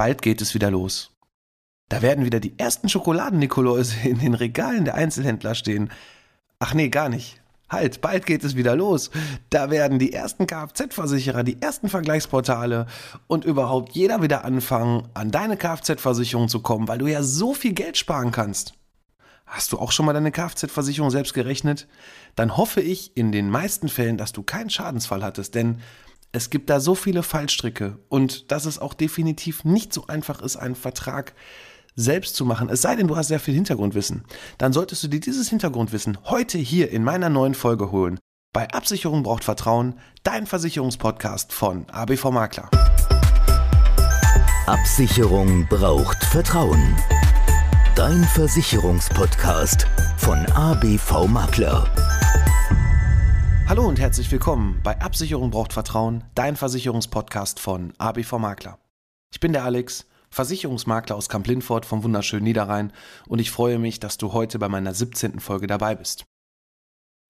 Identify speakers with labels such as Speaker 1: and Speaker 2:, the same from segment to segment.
Speaker 1: bald geht es wieder los. Da werden wieder die ersten Schokoladen-Nikoläuse in den Regalen der Einzelhändler stehen. Ach nee, gar nicht. Halt, bald geht es wieder los. Da werden die ersten Kfz-Versicherer, die ersten Vergleichsportale und überhaupt jeder wieder anfangen, an deine Kfz-Versicherung zu kommen, weil du ja so viel Geld sparen kannst. Hast du auch schon mal deine Kfz-Versicherung selbst gerechnet? Dann hoffe ich in den meisten Fällen, dass du keinen Schadensfall hattest, denn es gibt da so viele Fallstricke und dass es auch definitiv nicht so einfach ist, einen Vertrag selbst zu machen, es sei denn, du hast sehr viel Hintergrundwissen, dann solltest du dir dieses Hintergrundwissen heute hier in meiner neuen Folge holen. Bei Absicherung braucht Vertrauen, dein Versicherungspodcast von ABV Makler.
Speaker 2: Absicherung braucht Vertrauen. Dein Versicherungspodcast von ABV Makler.
Speaker 1: Hallo und herzlich willkommen bei Absicherung braucht Vertrauen, dein Versicherungspodcast von ABV Makler. Ich bin der Alex Versicherungsmakler aus Kamp-Lindfort vom wunderschönen Niederrhein und ich freue mich, dass du heute bei meiner 17. Folge dabei bist.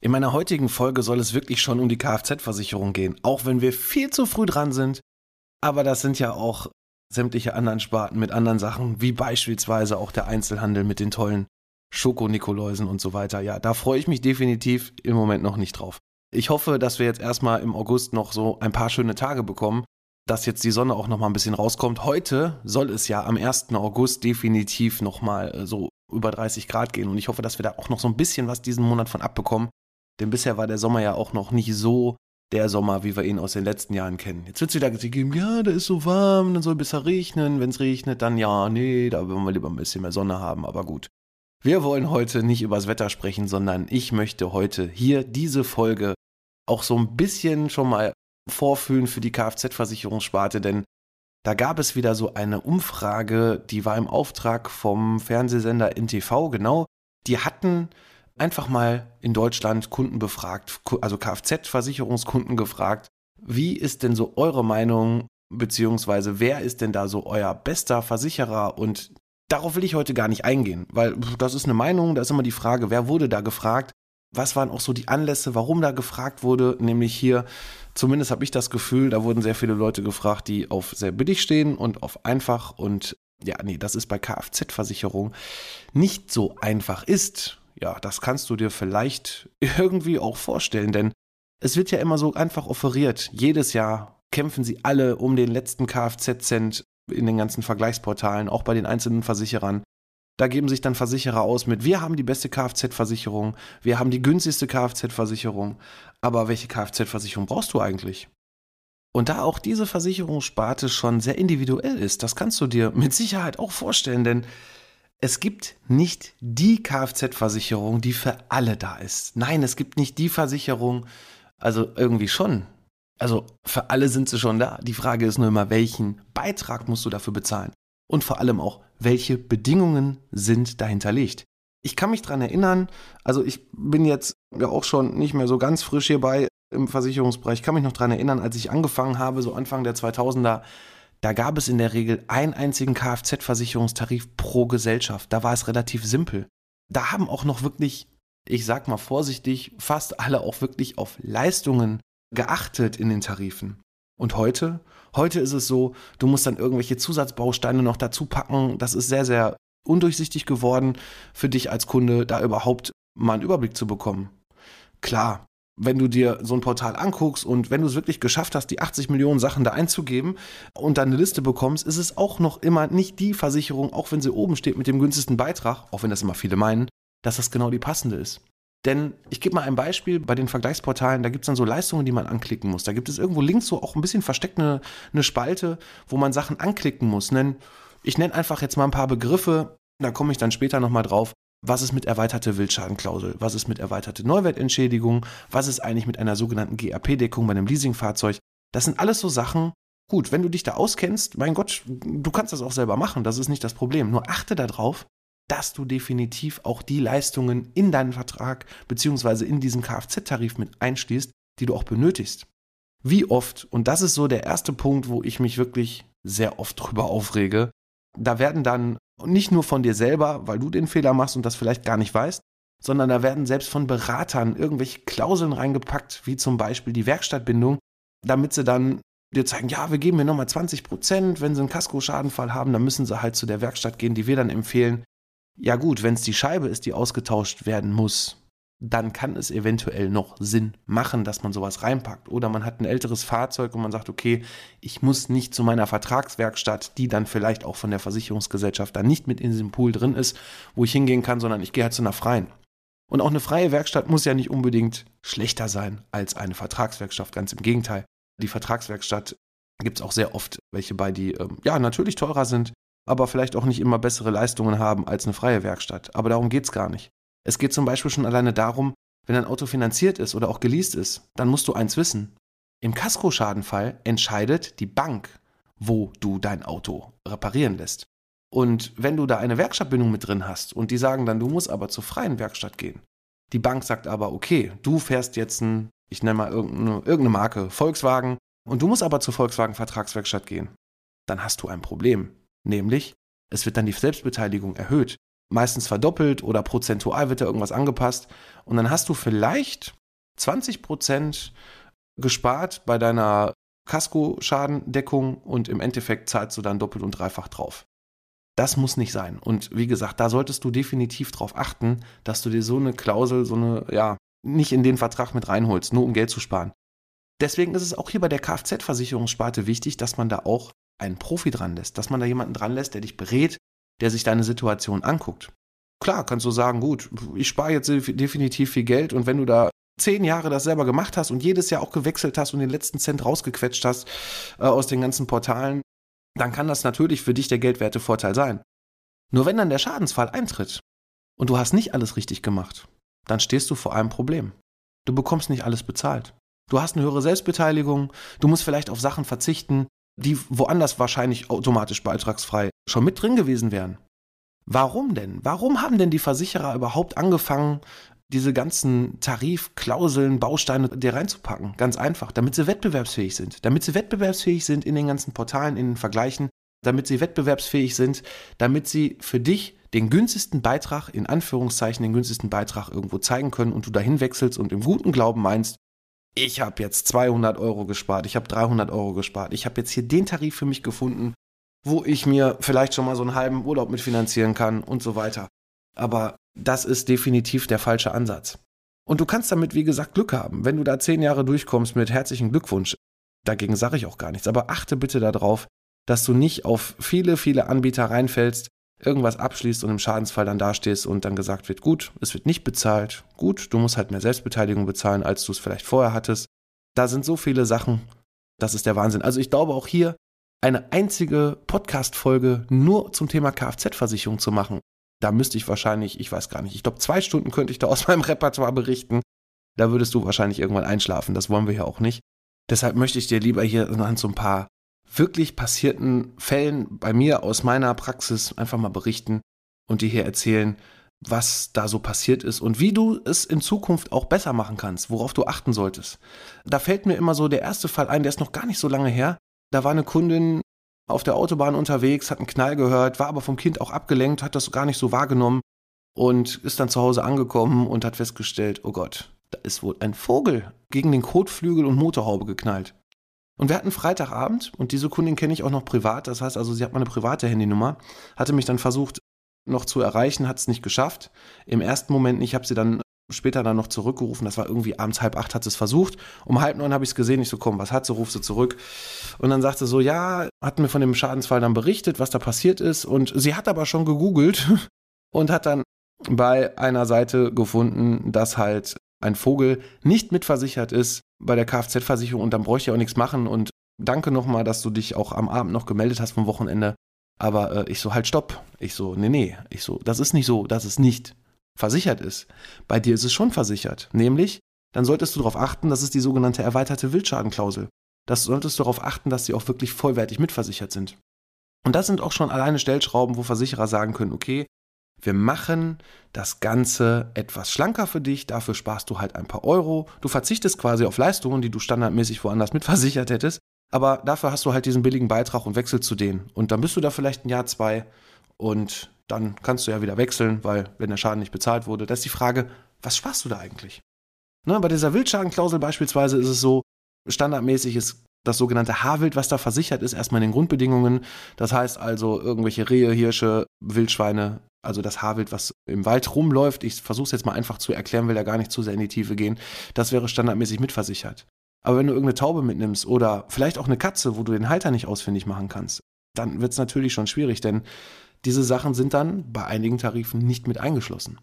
Speaker 1: In meiner heutigen Folge soll es wirklich schon um die Kfz-Versicherung gehen, auch wenn wir viel zu früh dran sind. Aber das sind ja auch sämtliche anderen Sparten mit anderen Sachen, wie beispielsweise auch der Einzelhandel mit den tollen Schoko-Nikoläusen und so weiter. Ja, da freue ich mich definitiv im Moment noch nicht drauf. Ich hoffe, dass wir jetzt erstmal im August noch so ein paar schöne Tage bekommen dass jetzt die Sonne auch noch mal ein bisschen rauskommt. Heute soll es ja am 1. August definitiv noch mal äh, so über 30 Grad gehen und ich hoffe, dass wir da auch noch so ein bisschen was diesen Monat von abbekommen. Denn bisher war der Sommer ja auch noch nicht so der Sommer, wie wir ihn aus den letzten Jahren kennen. Jetzt wird es wieder gegeben, ja, da ist so warm, dann soll besser regnen. Wenn es regnet, dann ja, nee, da wollen wir lieber ein bisschen mehr Sonne haben, aber gut. Wir wollen heute nicht übers Wetter sprechen, sondern ich möchte heute hier diese Folge auch so ein bisschen schon mal vorfühlen für die Kfz-Versicherungssparte, denn da gab es wieder so eine Umfrage, die war im Auftrag vom Fernsehsender NTV, genau. Die hatten einfach mal in Deutschland Kunden befragt, also Kfz-Versicherungskunden gefragt, wie ist denn so eure Meinung, beziehungsweise wer ist denn da so euer bester Versicherer und darauf will ich heute gar nicht eingehen, weil das ist eine Meinung, da ist immer die Frage, wer wurde da gefragt, was waren auch so die Anlässe, warum da gefragt wurde, nämlich hier, zumindest habe ich das Gefühl, da wurden sehr viele Leute gefragt, die auf sehr billig stehen und auf einfach und ja, nee, das ist bei Kfz-Versicherung nicht so einfach ist. Ja, das kannst du dir vielleicht irgendwie auch vorstellen, denn es wird ja immer so einfach offeriert. Jedes Jahr kämpfen sie alle um den letzten Kfz-Cent in den ganzen Vergleichsportalen, auch bei den einzelnen Versicherern. Da geben sich dann Versicherer aus mit, wir haben die beste Kfz-Versicherung, wir haben die günstigste Kfz-Versicherung, aber welche Kfz-Versicherung brauchst du eigentlich? Und da auch diese Versicherungssparte schon sehr individuell ist, das kannst du dir mit Sicherheit auch vorstellen, denn es gibt nicht die Kfz-Versicherung, die für alle da ist. Nein, es gibt nicht die Versicherung, also irgendwie schon. Also für alle sind sie schon da. Die Frage ist nur immer, welchen Beitrag musst du dafür bezahlen? Und vor allem auch, welche Bedingungen sind dahinterlegt. Ich kann mich dran erinnern, also ich bin jetzt ja auch schon nicht mehr so ganz frisch hierbei im Versicherungsbereich. Ich kann mich noch dran erinnern, als ich angefangen habe, so Anfang der 2000er, da gab es in der Regel einen einzigen Kfz-Versicherungstarif pro Gesellschaft. Da war es relativ simpel. Da haben auch noch wirklich, ich sag mal vorsichtig, fast alle auch wirklich auf Leistungen geachtet in den Tarifen. Und heute? Heute ist es so, du musst dann irgendwelche Zusatzbausteine noch dazu packen. Das ist sehr, sehr undurchsichtig geworden für dich als Kunde, da überhaupt mal einen Überblick zu bekommen. Klar, wenn du dir so ein Portal anguckst und wenn du es wirklich geschafft hast, die 80 Millionen Sachen da einzugeben und dann eine Liste bekommst, ist es auch noch immer nicht die Versicherung, auch wenn sie oben steht mit dem günstigsten Beitrag, auch wenn das immer viele meinen, dass das genau die passende ist. Denn ich gebe mal ein Beispiel bei den Vergleichsportalen, da gibt es dann so Leistungen, die man anklicken muss. Da gibt es irgendwo links so auch ein bisschen versteckt eine, eine Spalte, wo man Sachen anklicken muss. Nen, ich nenne einfach jetzt mal ein paar Begriffe, da komme ich dann später nochmal drauf. Was ist mit erweiterte Wildschadenklausel? Was ist mit erweiterte Neuwertentschädigung? Was ist eigentlich mit einer sogenannten GAP-Deckung bei einem Leasingfahrzeug? Das sind alles so Sachen. Gut, wenn du dich da auskennst, mein Gott, du kannst das auch selber machen, das ist nicht das Problem. Nur achte darauf, dass du definitiv auch die Leistungen in deinen Vertrag beziehungsweise in diesem Kfz-Tarif mit einschließt, die du auch benötigst. Wie oft, und das ist so der erste Punkt, wo ich mich wirklich sehr oft drüber aufrege, da werden dann nicht nur von dir selber, weil du den Fehler machst und das vielleicht gar nicht weißt, sondern da werden selbst von Beratern irgendwelche Klauseln reingepackt, wie zum Beispiel die Werkstattbindung, damit sie dann dir zeigen, ja, wir geben mir nochmal 20 Prozent, wenn sie einen Kaskoschadenfall haben, dann müssen sie halt zu der Werkstatt gehen, die wir dann empfehlen. Ja gut, wenn es die Scheibe ist, die ausgetauscht werden muss, dann kann es eventuell noch Sinn machen, dass man sowas reinpackt. Oder man hat ein älteres Fahrzeug und man sagt, okay, ich muss nicht zu meiner Vertragswerkstatt, die dann vielleicht auch von der Versicherungsgesellschaft dann nicht mit in diesem Pool drin ist, wo ich hingehen kann, sondern ich gehe halt zu einer freien. Und auch eine freie Werkstatt muss ja nicht unbedingt schlechter sein als eine Vertragswerkstatt, ganz im Gegenteil. Die Vertragswerkstatt gibt es auch sehr oft welche bei, die ähm, ja natürlich teurer sind, aber vielleicht auch nicht immer bessere Leistungen haben als eine freie Werkstatt. Aber darum geht es gar nicht. Es geht zum Beispiel schon alleine darum, wenn ein Auto finanziert ist oder auch geleast ist, dann musst du eins wissen. Im Kaskoschadenfall entscheidet die Bank, wo du dein Auto reparieren lässt. Und wenn du da eine Werkstattbindung mit drin hast und die sagen dann, du musst aber zur freien Werkstatt gehen, die Bank sagt aber, okay, du fährst jetzt ein, ich nenne mal irgendeine, irgendeine Marke, Volkswagen, und du musst aber zur Volkswagen Vertragswerkstatt gehen, dann hast du ein Problem. Nämlich, es wird dann die Selbstbeteiligung erhöht meistens verdoppelt oder prozentual wird da irgendwas angepasst. Und dann hast du vielleicht 20 Prozent gespart bei deiner Kaskoschadendeckung und im Endeffekt zahlst du dann doppelt und dreifach drauf. Das muss nicht sein. Und wie gesagt, da solltest du definitiv darauf achten, dass du dir so eine Klausel, so eine, ja, nicht in den Vertrag mit reinholst, nur um Geld zu sparen. Deswegen ist es auch hier bei der Kfz-Versicherungssparte wichtig, dass man da auch einen Profi dran lässt, dass man da jemanden dran lässt, der dich berät, der sich deine Situation anguckt. Klar, kannst du sagen, gut, ich spare jetzt definitiv viel Geld und wenn du da zehn Jahre das selber gemacht hast und jedes Jahr auch gewechselt hast und den letzten Cent rausgequetscht hast äh, aus den ganzen Portalen, dann kann das natürlich für dich der Geldwertevorteil sein. Nur wenn dann der Schadensfall eintritt und du hast nicht alles richtig gemacht, dann stehst du vor einem Problem. Du bekommst nicht alles bezahlt. Du hast eine höhere Selbstbeteiligung, du musst vielleicht auf Sachen verzichten, die woanders wahrscheinlich automatisch beitragsfrei schon mit drin gewesen wären. Warum denn? Warum haben denn die Versicherer überhaupt angefangen, diese ganzen Tarifklauseln, Bausteine dir reinzupacken? Ganz einfach, damit sie wettbewerbsfähig sind. Damit sie wettbewerbsfähig sind in den ganzen Portalen, in den Vergleichen, damit sie wettbewerbsfähig sind, damit sie für dich den günstigsten Beitrag, in Anführungszeichen den günstigsten Beitrag irgendwo zeigen können und du dahin wechselst und im guten Glauben meinst, ich habe jetzt 200 Euro gespart, ich habe 300 Euro gespart, ich habe jetzt hier den Tarif für mich gefunden, wo ich mir vielleicht schon mal so einen halben Urlaub mitfinanzieren kann und so weiter. Aber das ist definitiv der falsche Ansatz. Und du kannst damit, wie gesagt, Glück haben. Wenn du da zehn Jahre durchkommst mit herzlichen Glückwunsch, dagegen sage ich auch gar nichts, aber achte bitte darauf, dass du nicht auf viele, viele Anbieter reinfällst, irgendwas abschließt und im Schadensfall dann dastehst und dann gesagt wird, gut, es wird nicht bezahlt, gut, du musst halt mehr Selbstbeteiligung bezahlen, als du es vielleicht vorher hattest. Da sind so viele Sachen, das ist der Wahnsinn. Also ich glaube auch hier eine einzige Podcast-Folge nur zum Thema Kfz-Versicherung zu machen, da müsste ich wahrscheinlich, ich weiß gar nicht, ich glaube zwei Stunden könnte ich da aus meinem Repertoire berichten. Da würdest du wahrscheinlich irgendwann einschlafen, das wollen wir ja auch nicht. Deshalb möchte ich dir lieber hier so ein paar wirklich passierten Fällen bei mir aus meiner Praxis einfach mal berichten und dir hier erzählen, was da so passiert ist und wie du es in Zukunft auch besser machen kannst, worauf du achten solltest. Da fällt mir immer so der erste Fall ein, der ist noch gar nicht so lange her. Da war eine Kundin auf der Autobahn unterwegs, hat einen Knall gehört, war aber vom Kind auch abgelenkt, hat das gar nicht so wahrgenommen und ist dann zu Hause angekommen und hat festgestellt, oh Gott, da ist wohl ein Vogel gegen den Kotflügel und Motorhaube geknallt. Und wir hatten Freitagabend und diese Kundin kenne ich auch noch privat. Das heißt also, sie hat meine private Handynummer, hatte mich dann versucht noch zu erreichen, hat es nicht geschafft. Im ersten Moment nicht, ich habe sie dann später dann noch zurückgerufen. Das war irgendwie abends halb acht hat sie es versucht. Um halb neun habe ich es gesehen. Ich so, komm, was hat sie? Ruf sie zurück. Und dann sagte sie so, ja, hat mir von dem Schadensfall dann berichtet, was da passiert ist. Und sie hat aber schon gegoogelt und hat dann bei einer Seite gefunden, dass halt ein Vogel nicht mitversichert ist bei der Kfz-Versicherung und dann bräuchte ich auch nichts machen und danke nochmal, dass du dich auch am Abend noch gemeldet hast vom Wochenende. Aber äh, ich so, halt stopp. Ich so, nee, nee. Ich so, das ist nicht so, dass es nicht versichert ist. Bei dir ist es schon versichert. Nämlich, dann solltest du darauf achten, das ist die sogenannte erweiterte Wildschadenklausel. Das solltest du darauf achten, dass sie auch wirklich vollwertig mitversichert sind. Und das sind auch schon alleine Stellschrauben, wo Versicherer sagen können, okay, wir machen das Ganze etwas schlanker für dich, dafür sparst du halt ein paar Euro. Du verzichtest quasi auf Leistungen, die du standardmäßig woanders mitversichert hättest, aber dafür hast du halt diesen billigen Beitrag und wechselst zu denen. Und dann bist du da vielleicht ein Jahr, zwei und dann kannst du ja wieder wechseln, weil wenn der Schaden nicht bezahlt wurde, da ist die Frage, was sparst du da eigentlich? Ne, bei dieser Wildschadenklausel beispielsweise ist es so, standardmäßig ist das sogenannte Haarwild, was da versichert ist, erstmal in den Grundbedingungen. Das heißt also irgendwelche Rehe, Hirsche, Wildschweine, also das Haarwild, was im Wald rumläuft. Ich versuche es jetzt mal einfach zu erklären, will da gar nicht zu sehr in die Tiefe gehen. Das wäre standardmäßig mitversichert. Aber wenn du irgendeine Taube mitnimmst oder vielleicht auch eine Katze, wo du den Halter nicht ausfindig machen kannst, dann wird es natürlich schon schwierig, denn diese Sachen sind dann bei einigen Tarifen nicht mit eingeschlossen.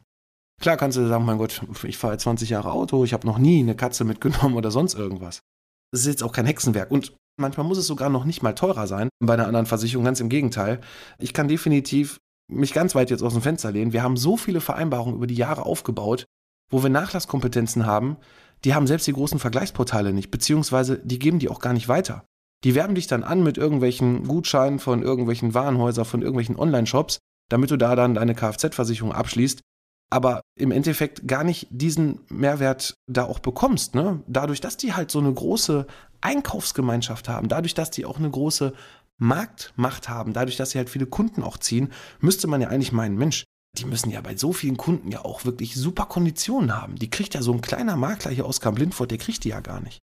Speaker 1: Klar kannst du sagen, mein Gott, ich fahre 20 Jahre Auto, ich habe noch nie eine Katze mitgenommen oder sonst irgendwas. Das ist jetzt auch kein Hexenwerk. Und manchmal muss es sogar noch nicht mal teurer sein bei einer anderen Versicherung. Ganz im Gegenteil. Ich kann definitiv mich ganz weit jetzt aus dem Fenster lehnen. Wir haben so viele Vereinbarungen über die Jahre aufgebaut, wo wir Nachlasskompetenzen haben, die haben selbst die großen Vergleichsportale nicht, beziehungsweise die geben die auch gar nicht weiter. Die werben dich dann an mit irgendwelchen Gutscheinen von irgendwelchen Warenhäusern, von irgendwelchen Online-Shops, damit du da dann deine Kfz-Versicherung abschließt aber im Endeffekt gar nicht diesen Mehrwert da auch bekommst. Ne? Dadurch, dass die halt so eine große Einkaufsgemeinschaft haben, dadurch, dass die auch eine große Marktmacht haben, dadurch, dass sie halt viele Kunden auch ziehen, müsste man ja eigentlich meinen, Mensch, die müssen ja bei so vielen Kunden ja auch wirklich super Konditionen haben. Die kriegt ja so ein kleiner Makler hier aus Kamp-Lindfort, der kriegt die ja gar nicht.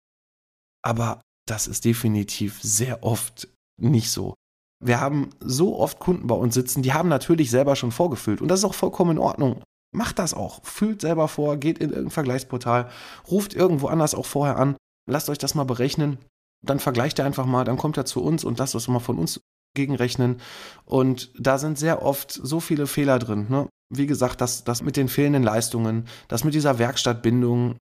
Speaker 1: Aber das ist definitiv sehr oft nicht so. Wir haben so oft Kunden bei uns sitzen, die haben natürlich selber schon vorgefüllt und das ist auch vollkommen in Ordnung. Macht das auch. Fühlt selber vor, geht in irgendein Vergleichsportal, ruft irgendwo anders auch vorher an, lasst euch das mal berechnen. Dann vergleicht er einfach mal, dann kommt er zu uns und lasst das mal von uns gegenrechnen. Und da sind sehr oft so viele Fehler drin. Ne? Wie gesagt, das, das mit den fehlenden Leistungen, das mit dieser Werkstattbindung.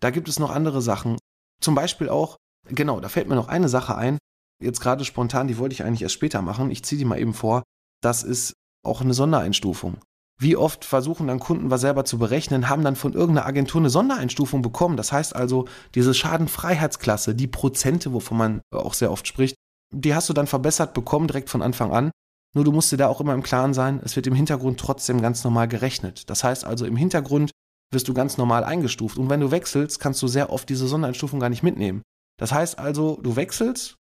Speaker 1: Da gibt es noch andere Sachen. Zum Beispiel auch, genau, da fällt mir noch eine Sache ein. Jetzt gerade spontan, die wollte ich eigentlich erst später machen. Ich ziehe die mal eben vor. Das ist auch eine Sondereinstufung. Wie oft versuchen dann Kunden was selber zu berechnen, haben dann von irgendeiner Agentur eine Sondereinstufung bekommen. Das heißt also, diese Schadenfreiheitsklasse, die Prozente, wovon man auch sehr oft spricht, die hast du dann verbessert bekommen direkt von Anfang an. Nur du musst dir da auch immer im Klaren sein, es wird im Hintergrund trotzdem ganz normal gerechnet. Das heißt also, im Hintergrund wirst du ganz normal eingestuft. Und wenn du wechselst, kannst du sehr oft diese Sondereinstufung gar nicht mitnehmen. Das heißt also, du wechselst,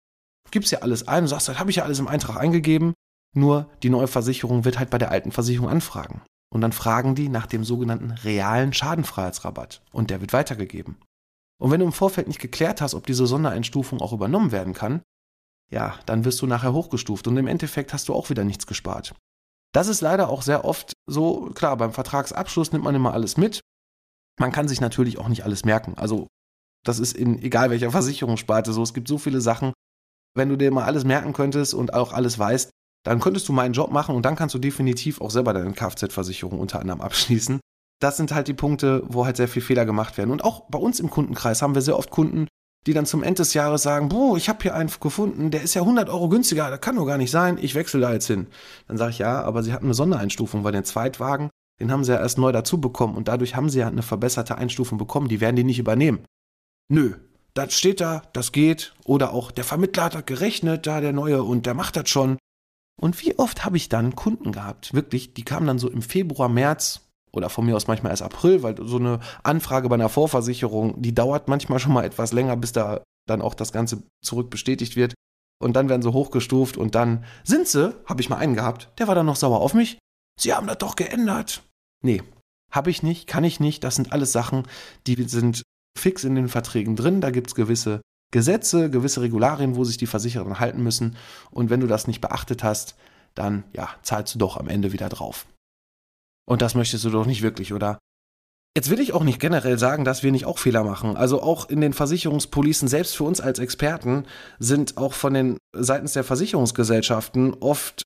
Speaker 1: gibst ja alles ein und sagst, das habe ich ja alles im Eintrag eingegeben, nur die neue Versicherung wird halt bei der alten Versicherung anfragen. Und dann fragen die nach dem sogenannten realen Schadenfreiheitsrabatt. Und der wird weitergegeben. Und wenn du im Vorfeld nicht geklärt hast, ob diese Sondereinstufung auch übernommen werden kann, ja, dann wirst du nachher hochgestuft und im Endeffekt hast du auch wieder nichts gespart. Das ist leider auch sehr oft so, klar, beim Vertragsabschluss nimmt man immer alles mit. Man kann sich natürlich auch nicht alles merken. Also, das ist in egal welcher Versicherungssparte so. Es gibt so viele Sachen. Wenn du dir mal alles merken könntest und auch alles weißt, dann könntest du meinen Job machen und dann kannst du definitiv auch selber deine Kfz-Versicherung unter anderem abschließen. Das sind halt die Punkte, wo halt sehr viel Fehler gemacht werden. Und auch bei uns im Kundenkreis haben wir sehr oft Kunden, die dann zum Ende des Jahres sagen, boah, ich habe hier einen gefunden, der ist ja 100 Euro günstiger, das kann doch gar nicht sein, ich wechsle da jetzt hin. Dann sage ich, ja, aber sie hatten eine Sondereinstufung, weil den Zweitwagen, den haben sie ja erst neu dazu bekommen und dadurch haben sie ja eine verbesserte Einstufung bekommen, die werden die nicht übernehmen. Nö, das steht da, das geht. Oder auch der Vermittler hat gerechnet, da der neue und der macht das schon. Und wie oft habe ich dann Kunden gehabt, wirklich, die kamen dann so im Februar, März oder von mir aus manchmal erst April, weil so eine Anfrage bei einer Vorversicherung, die dauert manchmal schon mal etwas länger, bis da dann auch das Ganze zurück bestätigt wird. Und dann werden sie hochgestuft und dann sind sie, habe ich mal einen gehabt, der war dann noch sauer auf mich. Sie haben das doch geändert. Nee, habe ich nicht, kann ich nicht. Das sind alles Sachen, die sind fix in den Verträgen drin. Da gibt es gewisse Gesetze, gewisse Regularien, wo sich die Versicherer halten müssen. Und wenn du das nicht beachtet hast, dann ja, zahlst du doch am Ende wieder drauf. Und das möchtest du doch nicht wirklich, oder? Jetzt will ich auch nicht generell sagen, dass wir nicht auch Fehler machen. Also auch in den Versicherungspolicen, selbst für uns als Experten, sind auch von den seitens der Versicherungsgesellschaften oft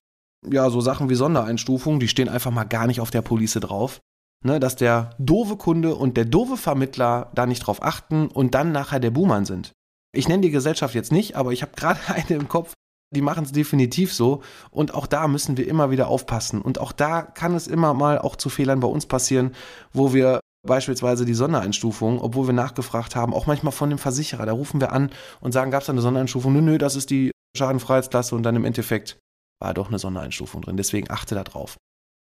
Speaker 1: ja so Sachen wie Sondereinstufungen, die stehen einfach mal gar nicht auf der Police drauf. Ne, dass der doofe Kunde und der doofe Vermittler da nicht drauf achten und dann nachher der Buhmann sind. Ich nenne die Gesellschaft jetzt nicht, aber ich habe gerade eine im Kopf, die machen es definitiv so. Und auch da müssen wir immer wieder aufpassen. Und auch da kann es immer mal auch zu Fehlern bei uns passieren, wo wir beispielsweise die Sondereinstufung, obwohl wir nachgefragt haben, auch manchmal von dem Versicherer, da rufen wir an und sagen, gab es da eine Sondereinstufung? Nö, nö, das ist die Schadenfreiheitsklasse und dann im Endeffekt war doch eine Sondereinstufung drin. Deswegen achte da drauf.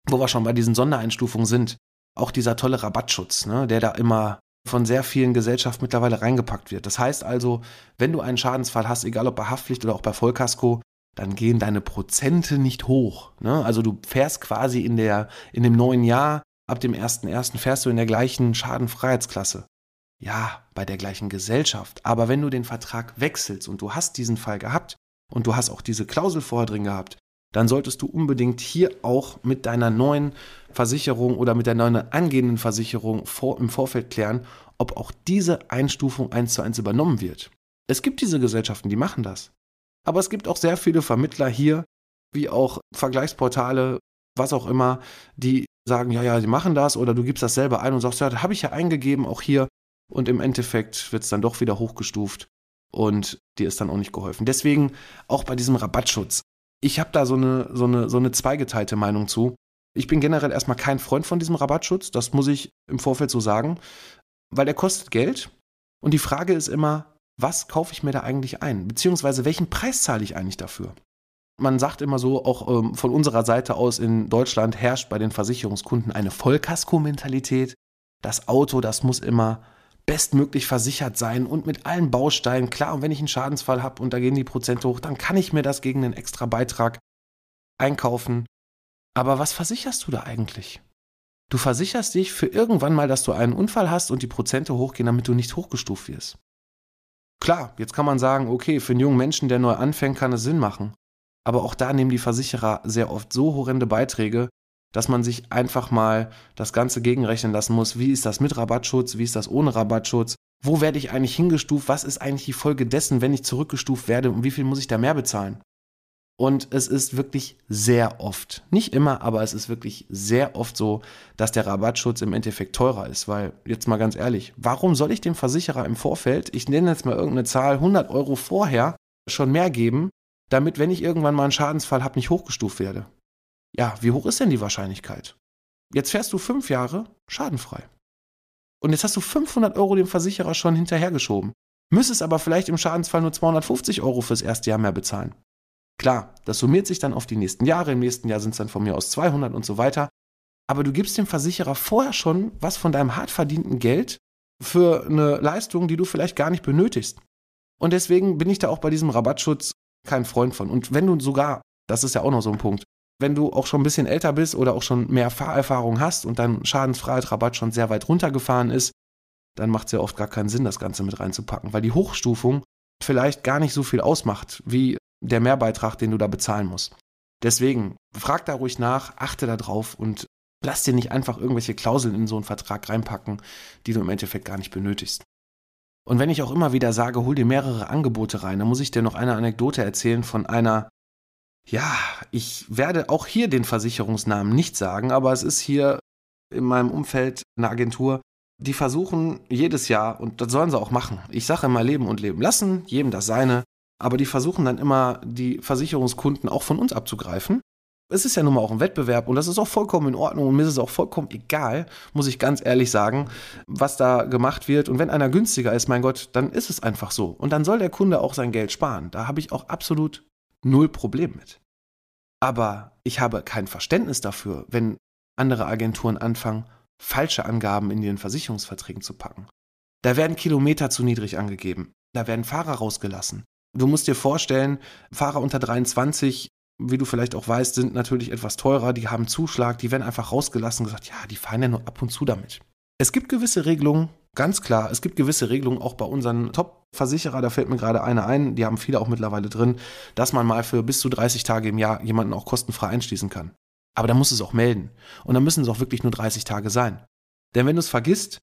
Speaker 1: Wo wir schon bei diesen Sondereinstufungen sind, auch dieser tolle Rabattschutz, ne, der da immer von sehr vielen Gesellschaften mittlerweile reingepackt wird. Das heißt also, wenn du einen Schadensfall hast, egal ob bei Haftpflicht oder auch bei Vollkasko, dann gehen deine Prozente nicht hoch. Ne? Also du fährst quasi in, der, in dem neuen Jahr, ab dem 1.1. fährst du in der gleichen Schadenfreiheitsklasse. ja, bei der gleichen Gesellschaft. Aber wenn du den Vertrag wechselst und du hast diesen Fall gehabt und du hast auch diese Klausel vorher drin gehabt, dann solltest du unbedingt hier auch mit deiner neuen Versicherung oder mit deiner neuen angehenden Versicherung vor, im Vorfeld klären, ob auch diese Einstufung eins zu eins übernommen wird. Es gibt diese Gesellschaften, die machen das. Aber es gibt auch sehr viele Vermittler hier, wie auch Vergleichsportale, was auch immer, die sagen, ja, ja, sie machen das oder du gibst das selber ein und sagst, ja, das habe ich ja eingegeben, auch hier. Und im Endeffekt wird es dann doch wieder hochgestuft und dir ist dann auch nicht geholfen. Deswegen auch bei diesem Rabattschutz ich habe da so eine, so, eine, so eine zweigeteilte Meinung zu. Ich bin generell erstmal kein Freund von diesem Rabattschutz, das muss ich im Vorfeld so sagen, weil der kostet Geld. Und die Frage ist immer, was kaufe ich mir da eigentlich ein? Beziehungsweise welchen Preis zahle ich eigentlich dafür? Man sagt immer so, auch ähm, von unserer Seite aus in Deutschland herrscht bei den Versicherungskunden eine Vollkasko-Mentalität. Das Auto, das muss immer bestmöglich versichert sein und mit allen Bausteinen. Klar, und wenn ich einen Schadensfall habe und da gehen die Prozente hoch, dann kann ich mir das gegen einen extra Beitrag einkaufen. Aber was versicherst du da eigentlich? Du versicherst dich für irgendwann mal, dass du einen Unfall hast und die Prozente hochgehen, damit du nicht hochgestuft wirst. Klar, jetzt kann man sagen, okay, für einen jungen Menschen, der neu anfängt, kann es Sinn machen. Aber auch da nehmen die Versicherer sehr oft so horrende Beiträge, dass man sich einfach mal das Ganze gegenrechnen lassen muss. Wie ist das mit Rabattschutz? Wie ist das ohne Rabattschutz? Wo werde ich eigentlich hingestuft? Was ist eigentlich die Folge dessen, wenn ich zurückgestuft werde? Und wie viel muss ich da mehr bezahlen? Und es ist wirklich sehr oft, nicht immer, aber es ist wirklich sehr oft so, dass der Rabattschutz im Endeffekt teurer ist. Weil, jetzt mal ganz ehrlich, warum soll ich dem Versicherer im Vorfeld, ich nenne jetzt mal irgendeine Zahl, 100 Euro vorher schon mehr geben, damit, wenn ich irgendwann mal einen Schadensfall habe, nicht hochgestuft werde? Ja, wie hoch ist denn die Wahrscheinlichkeit? Jetzt fährst du fünf Jahre schadenfrei. Und jetzt hast du 500 Euro dem Versicherer schon hinterhergeschoben. Müsstest aber vielleicht im Schadensfall nur 250 Euro fürs erste Jahr mehr bezahlen. Klar, das summiert sich dann auf die nächsten Jahre. Im nächsten Jahr sind es dann von mir aus 200 und so weiter. Aber du gibst dem Versicherer vorher schon was von deinem hart verdienten Geld für eine Leistung, die du vielleicht gar nicht benötigst. Und deswegen bin ich da auch bei diesem Rabattschutz kein Freund von. Und wenn du sogar, das ist ja auch noch so ein Punkt, wenn du auch schon ein bisschen älter bist oder auch schon mehr Fahrerfahrung hast und dein Schadensfreiheitsrabatt schon sehr weit runtergefahren ist, dann macht es ja oft gar keinen Sinn, das Ganze mit reinzupacken, weil die Hochstufung vielleicht gar nicht so viel ausmacht wie der Mehrbeitrag, den du da bezahlen musst. Deswegen, frag da ruhig nach, achte da drauf und lass dir nicht einfach irgendwelche Klauseln in so einen Vertrag reinpacken, die du im Endeffekt gar nicht benötigst. Und wenn ich auch immer wieder sage, hol dir mehrere Angebote rein, dann muss ich dir noch eine Anekdote erzählen von einer ja, ich werde auch hier den Versicherungsnamen nicht sagen, aber es ist hier in meinem Umfeld eine Agentur, die versuchen jedes Jahr, und das sollen sie auch machen, ich sage immer leben und leben lassen, jedem das seine, aber die versuchen dann immer, die Versicherungskunden auch von uns abzugreifen. Es ist ja nun mal auch ein Wettbewerb und das ist auch vollkommen in Ordnung und mir ist es auch vollkommen egal, muss ich ganz ehrlich sagen, was da gemacht wird. Und wenn einer günstiger ist, mein Gott, dann ist es einfach so. Und dann soll der Kunde auch sein Geld sparen. Da habe ich auch absolut null Problem mit. Aber ich habe kein Verständnis dafür, wenn andere Agenturen anfangen, falsche Angaben in ihren Versicherungsverträgen zu packen. Da werden Kilometer zu niedrig angegeben. Da werden Fahrer rausgelassen. Du musst dir vorstellen, Fahrer unter 23, wie du vielleicht auch weißt, sind natürlich etwas teurer, die haben Zuschlag, die werden einfach rausgelassen und gesagt, ja, die fahren ja nur ab und zu damit. Es gibt gewisse Regelungen, Ganz klar, es gibt gewisse Regelungen auch bei unseren Top-Versicherer, da fällt mir gerade eine ein, die haben viele auch mittlerweile drin, dass man mal für bis zu 30 Tage im Jahr jemanden auch kostenfrei einschließen kann. Aber da muss es auch melden. Und dann müssen es auch wirklich nur 30 Tage sein. Denn wenn du es vergisst,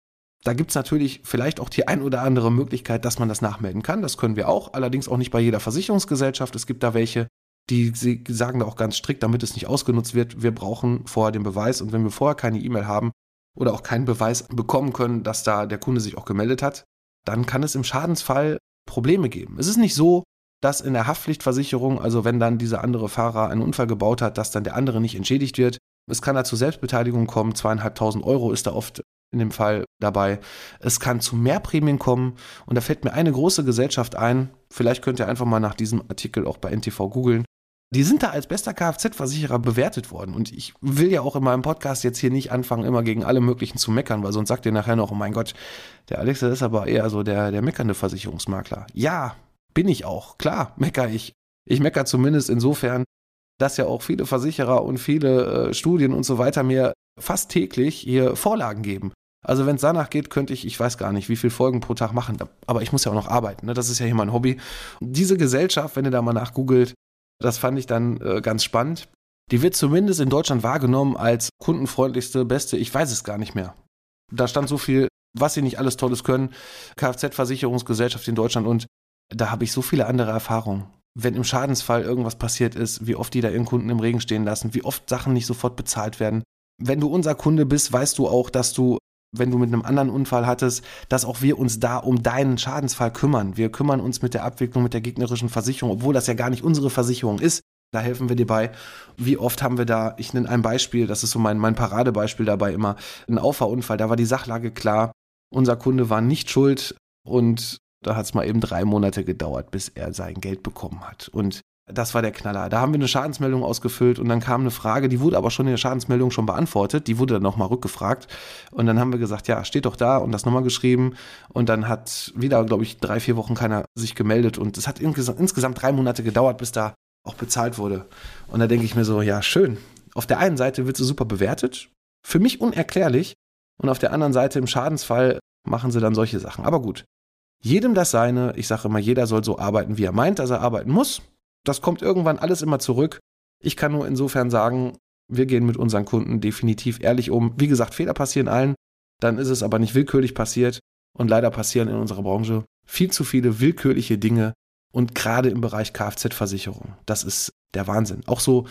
Speaker 1: da gibt es natürlich vielleicht auch die ein oder andere Möglichkeit, dass man das nachmelden kann. Das können wir auch, allerdings auch nicht bei jeder Versicherungsgesellschaft. Es gibt da welche, die sagen da auch ganz strikt, damit es nicht ausgenutzt wird, wir brauchen vorher den Beweis und wenn wir vorher keine E-Mail haben, oder auch keinen Beweis bekommen können, dass da der Kunde sich auch gemeldet hat, dann kann es im Schadensfall Probleme geben. Es ist nicht so, dass in der Haftpflichtversicherung, also wenn dann dieser andere Fahrer einen Unfall gebaut hat, dass dann der andere nicht entschädigt wird. Es kann da zu Selbstbeteiligung kommen, zweieinhalbtausend Euro ist da oft in dem Fall dabei. Es kann zu mehr Prämien kommen und da fällt mir eine große Gesellschaft ein, vielleicht könnt ihr einfach mal nach diesem Artikel auch bei NTV googeln, die sind da als bester Kfz-Versicherer bewertet worden. Und ich will ja auch in meinem Podcast jetzt hier nicht anfangen, immer gegen alle möglichen zu meckern, weil sonst sagt ihr nachher noch, oh mein Gott, der Alex ist aber eher so der, der meckernde Versicherungsmakler. Ja, bin ich auch. Klar, mecker ich. Ich mecker zumindest insofern, dass ja auch viele Versicherer und viele äh, Studien und so weiter mir fast täglich hier Vorlagen geben. Also wenn es danach geht, könnte ich, ich weiß gar nicht, wie viele Folgen pro Tag machen. Aber ich muss ja auch noch arbeiten. Ne? Das ist ja hier mein Hobby. Diese Gesellschaft, wenn ihr da mal nachgoogelt, das fand ich dann äh, ganz spannend. Die wird zumindest in Deutschland wahrgenommen als kundenfreundlichste, beste, ich weiß es gar nicht mehr. Da stand so viel, was sie nicht alles Tolles können. Kfz-Versicherungsgesellschaft in Deutschland und da habe ich so viele andere Erfahrungen. Wenn im Schadensfall irgendwas passiert ist, wie oft die da ihren Kunden im Regen stehen lassen, wie oft Sachen nicht sofort bezahlt werden. Wenn du unser Kunde bist, weißt du auch, dass du wenn du mit einem anderen Unfall hattest, dass auch wir uns da um deinen Schadensfall kümmern. Wir kümmern uns mit der Abwicklung, mit der gegnerischen Versicherung, obwohl das ja gar nicht unsere Versicherung ist. Da helfen wir dir bei. Wie oft haben wir da, ich nenne ein Beispiel, das ist so mein, mein Paradebeispiel dabei immer, ein Auffahrunfall, da war die Sachlage klar, unser Kunde war nicht schuld und da hat es mal eben drei Monate gedauert, bis er sein Geld bekommen hat. Und das war der Knaller. Da haben wir eine Schadensmeldung ausgefüllt und dann kam eine Frage, die wurde aber schon in der Schadensmeldung schon beantwortet. Die wurde dann nochmal rückgefragt. Und dann haben wir gesagt, ja, steht doch da und das nochmal geschrieben. Und dann hat wieder, glaube ich, drei, vier Wochen keiner sich gemeldet. Und es hat insgesamt drei Monate gedauert, bis da auch bezahlt wurde. Und da denke ich mir so, ja, schön. Auf der einen Seite wird sie super bewertet. Für mich unerklärlich. Und auf der anderen Seite im Schadensfall machen sie dann solche Sachen. Aber gut. Jedem das seine. Ich sage immer, jeder soll so arbeiten, wie er meint, dass er arbeiten muss das kommt irgendwann alles immer zurück. Ich kann nur insofern sagen, wir gehen mit unseren Kunden definitiv ehrlich um. Wie gesagt, Fehler passieren allen, dann ist es aber nicht willkürlich passiert. Und leider passieren in unserer Branche viel zu viele willkürliche Dinge und gerade im Bereich Kfz-Versicherung. Das ist der Wahnsinn. Auch so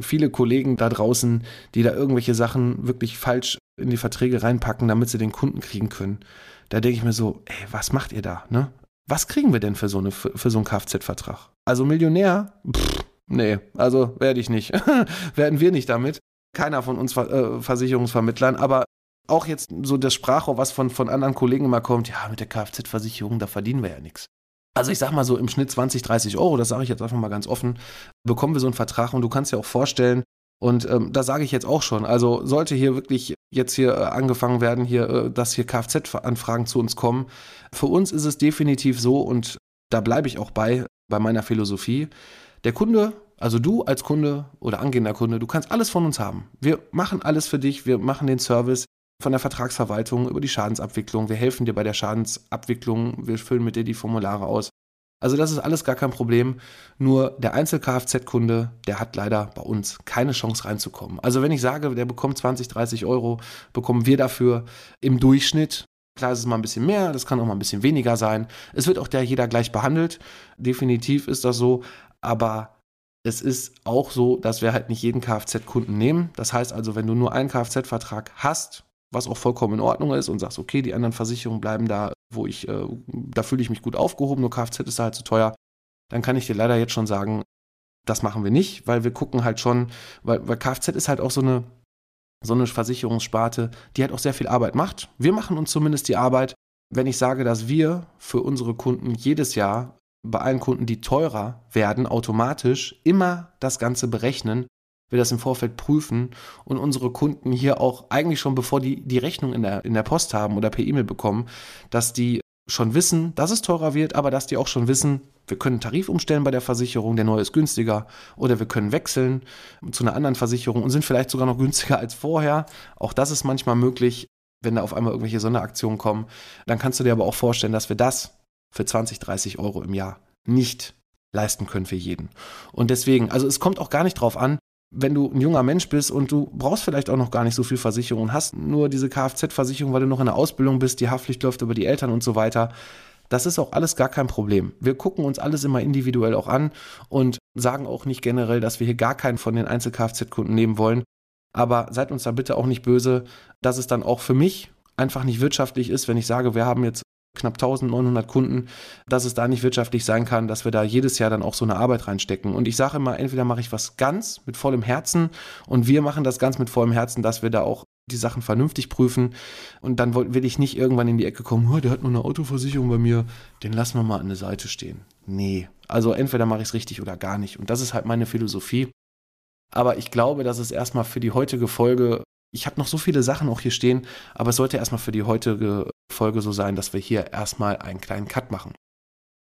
Speaker 1: viele Kollegen da draußen, die da irgendwelche Sachen wirklich falsch in die Verträge reinpacken, damit sie den Kunden kriegen können. Da denke ich mir so, ey, was macht ihr da? Ne? Was kriegen wir denn für so, eine, für so einen Kfz-Vertrag? Also Millionär? Pff, nee, also werde ich nicht. Werden wir nicht damit. Keiner von uns äh, Versicherungsvermittlern, aber auch jetzt so das Sprachrohr, was von, von anderen Kollegen immer kommt, ja, mit der Kfz-Versicherung, da verdienen wir ja nichts. Also ich sag mal so im Schnitt 20, 30 Euro, das sage ich jetzt einfach mal ganz offen, bekommen wir so einen Vertrag und du kannst ja auch vorstellen, und ähm, da sage ich jetzt auch schon, also sollte hier wirklich jetzt hier äh, angefangen werden, hier, äh, dass hier Kfz-Anfragen zu uns kommen. Für uns ist es definitiv so und da bleibe ich auch bei, bei meiner Philosophie. Der Kunde, also du als Kunde oder angehender Kunde, du kannst alles von uns haben. Wir machen alles für dich, wir machen den Service von der Vertragsverwaltung über die Schadensabwicklung, wir helfen dir bei der Schadensabwicklung, wir füllen mit dir die Formulare aus. Also das ist alles gar kein Problem. Nur der Einzel-Kfz-Kunde, der hat leider bei uns keine Chance reinzukommen. Also wenn ich sage, der bekommt 20, 30 Euro, bekommen wir dafür im Durchschnitt Klar ist es mal ein bisschen mehr, das kann auch mal ein bisschen weniger sein. Es wird auch der jeder gleich behandelt. Definitiv ist das so. Aber es ist auch so, dass wir halt nicht jeden Kfz-Kunden nehmen. Das heißt also, wenn du nur einen Kfz-Vertrag hast, was auch vollkommen in Ordnung ist und sagst, okay, die anderen Versicherungen bleiben da, wo ich, äh, da fühle ich mich gut aufgehoben, nur Kfz ist da halt zu teuer, dann kann ich dir leider jetzt schon sagen, das machen wir nicht, weil wir gucken halt schon, weil, weil Kfz ist halt auch so eine, so eine Versicherungssparte, die halt auch sehr viel Arbeit macht. Wir machen uns zumindest die Arbeit, wenn ich sage, dass wir für unsere Kunden jedes Jahr bei allen Kunden, die teurer werden, automatisch immer das Ganze berechnen, wir das im Vorfeld prüfen und unsere Kunden hier auch eigentlich schon bevor die die Rechnung in der, in der Post haben oder per E-Mail bekommen, dass die schon wissen, dass es teurer wird, aber dass die auch schon wissen, wir können Tarif umstellen bei der Versicherung, der neue ist günstiger oder wir können wechseln zu einer anderen Versicherung und sind vielleicht sogar noch günstiger als vorher. Auch das ist manchmal möglich, wenn da auf einmal irgendwelche Sonderaktionen kommen. Dann kannst du dir aber auch vorstellen, dass wir das für 20, 30 Euro im Jahr nicht leisten können für jeden. Und deswegen, also es kommt auch gar nicht drauf an, wenn du ein junger Mensch bist und du brauchst vielleicht auch noch gar nicht so viel Versicherung hast nur diese Kfz-Versicherung, weil du noch in der Ausbildung bist, die Haftpflicht läuft über die Eltern und so weiter. Das ist auch alles gar kein Problem. Wir gucken uns alles immer individuell auch an und sagen auch nicht generell, dass wir hier gar keinen von den Einzel-Kfz-Kunden nehmen wollen. Aber seid uns da bitte auch nicht böse, dass es dann auch für mich einfach nicht wirtschaftlich ist, wenn ich sage, wir haben jetzt knapp 1900 Kunden, dass es da nicht wirtschaftlich sein kann, dass wir da jedes Jahr dann auch so eine Arbeit reinstecken. Und ich sage immer, entweder mache ich was ganz mit vollem Herzen und wir machen das ganz mit vollem Herzen, dass wir da auch die Sachen vernünftig prüfen und dann will ich nicht irgendwann in die Ecke kommen, oh, der hat nur eine Autoversicherung bei mir, den lassen wir mal an der Seite stehen. Nee, also entweder mache ich es richtig oder gar nicht und das ist halt meine Philosophie. Aber ich glaube, dass es erstmal für die heutige Folge ich habe noch so viele Sachen auch hier stehen, aber es sollte erstmal für die heutige Folge so sein, dass wir hier erstmal einen kleinen Cut machen.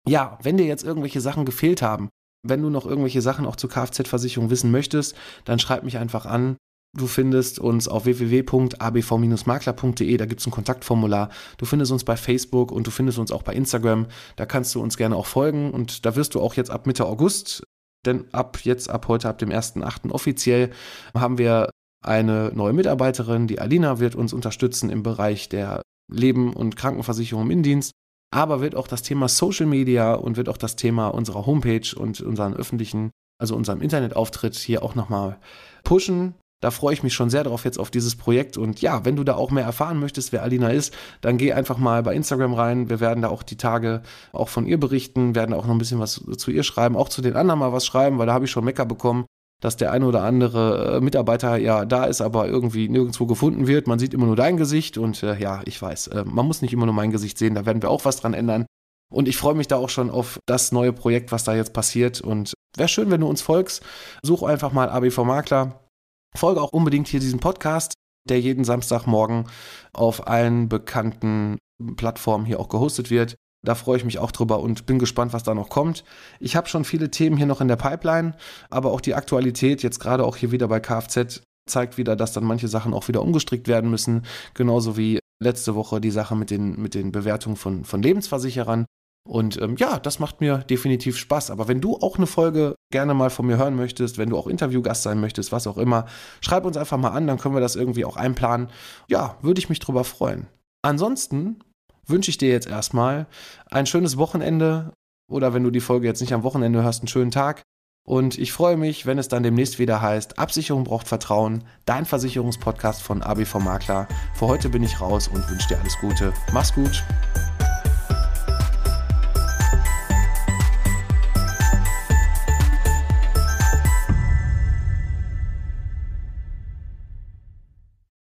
Speaker 1: Ja, wenn dir jetzt irgendwelche Sachen gefehlt haben, wenn du noch irgendwelche Sachen auch zur Kfz-Versicherung wissen möchtest, dann schreib mich einfach an. Du findest uns auf www.abv-makler.de, da gibt es ein Kontaktformular. Du findest uns bei Facebook und du findest uns auch bei Instagram. Da kannst du uns gerne auch folgen und da wirst du auch jetzt ab Mitte August, denn ab jetzt, ab heute, ab dem 1.8. offiziell, haben wir eine neue Mitarbeiterin, die Alina wird uns unterstützen im Bereich der Leben- und Krankenversicherung im Indienst, aber wird auch das Thema Social Media und wird auch das Thema unserer Homepage und unseren öffentlichen, also unserem Internetauftritt hier auch nochmal pushen. Da freue ich mich schon sehr drauf jetzt auf dieses Projekt. Und ja, wenn du da auch mehr erfahren möchtest, wer Alina ist, dann geh einfach mal bei Instagram rein. Wir werden da auch die Tage auch von ihr berichten, werden auch noch ein bisschen was zu ihr schreiben, auch zu den anderen mal was schreiben, weil da habe ich schon Mecker bekommen, dass der eine oder andere äh, Mitarbeiter ja da ist, aber irgendwie nirgendwo gefunden wird. Man sieht immer nur dein Gesicht und äh, ja, ich weiß, äh, man muss nicht immer nur mein Gesicht sehen, da werden wir auch was dran ändern. Und ich freue mich da auch schon auf das neue Projekt, was da jetzt passiert. Und wäre schön, wenn du uns folgst. Such einfach mal ABV Makler Folge auch unbedingt hier diesen Podcast, der jeden Samstagmorgen auf allen bekannten Plattformen hier auch gehostet wird. Da freue ich mich auch drüber und bin gespannt, was da noch kommt. Ich habe schon viele Themen hier noch in der Pipeline, aber auch die Aktualität, jetzt gerade auch hier wieder bei Kfz, zeigt wieder, dass dann manche Sachen auch wieder umgestrickt werden müssen. Genauso wie letzte Woche die Sache mit den, mit den Bewertungen von, von Lebensversicherern. Und ähm, ja, das macht mir definitiv Spaß. Aber wenn du auch eine Folge gerne mal von mir hören möchtest, wenn du auch Interviewgast sein möchtest, was auch immer, schreib uns einfach mal an, dann können wir das irgendwie auch einplanen. Ja, würde ich mich drüber freuen. Ansonsten wünsche ich dir jetzt erstmal ein schönes Wochenende oder wenn du die Folge jetzt nicht am Wochenende hörst, einen schönen Tag. Und ich freue mich, wenn es dann demnächst wieder heißt, Absicherung braucht Vertrauen, dein Versicherungspodcast von ABV Makler. Für heute bin ich raus und wünsche dir alles Gute. Mach's gut.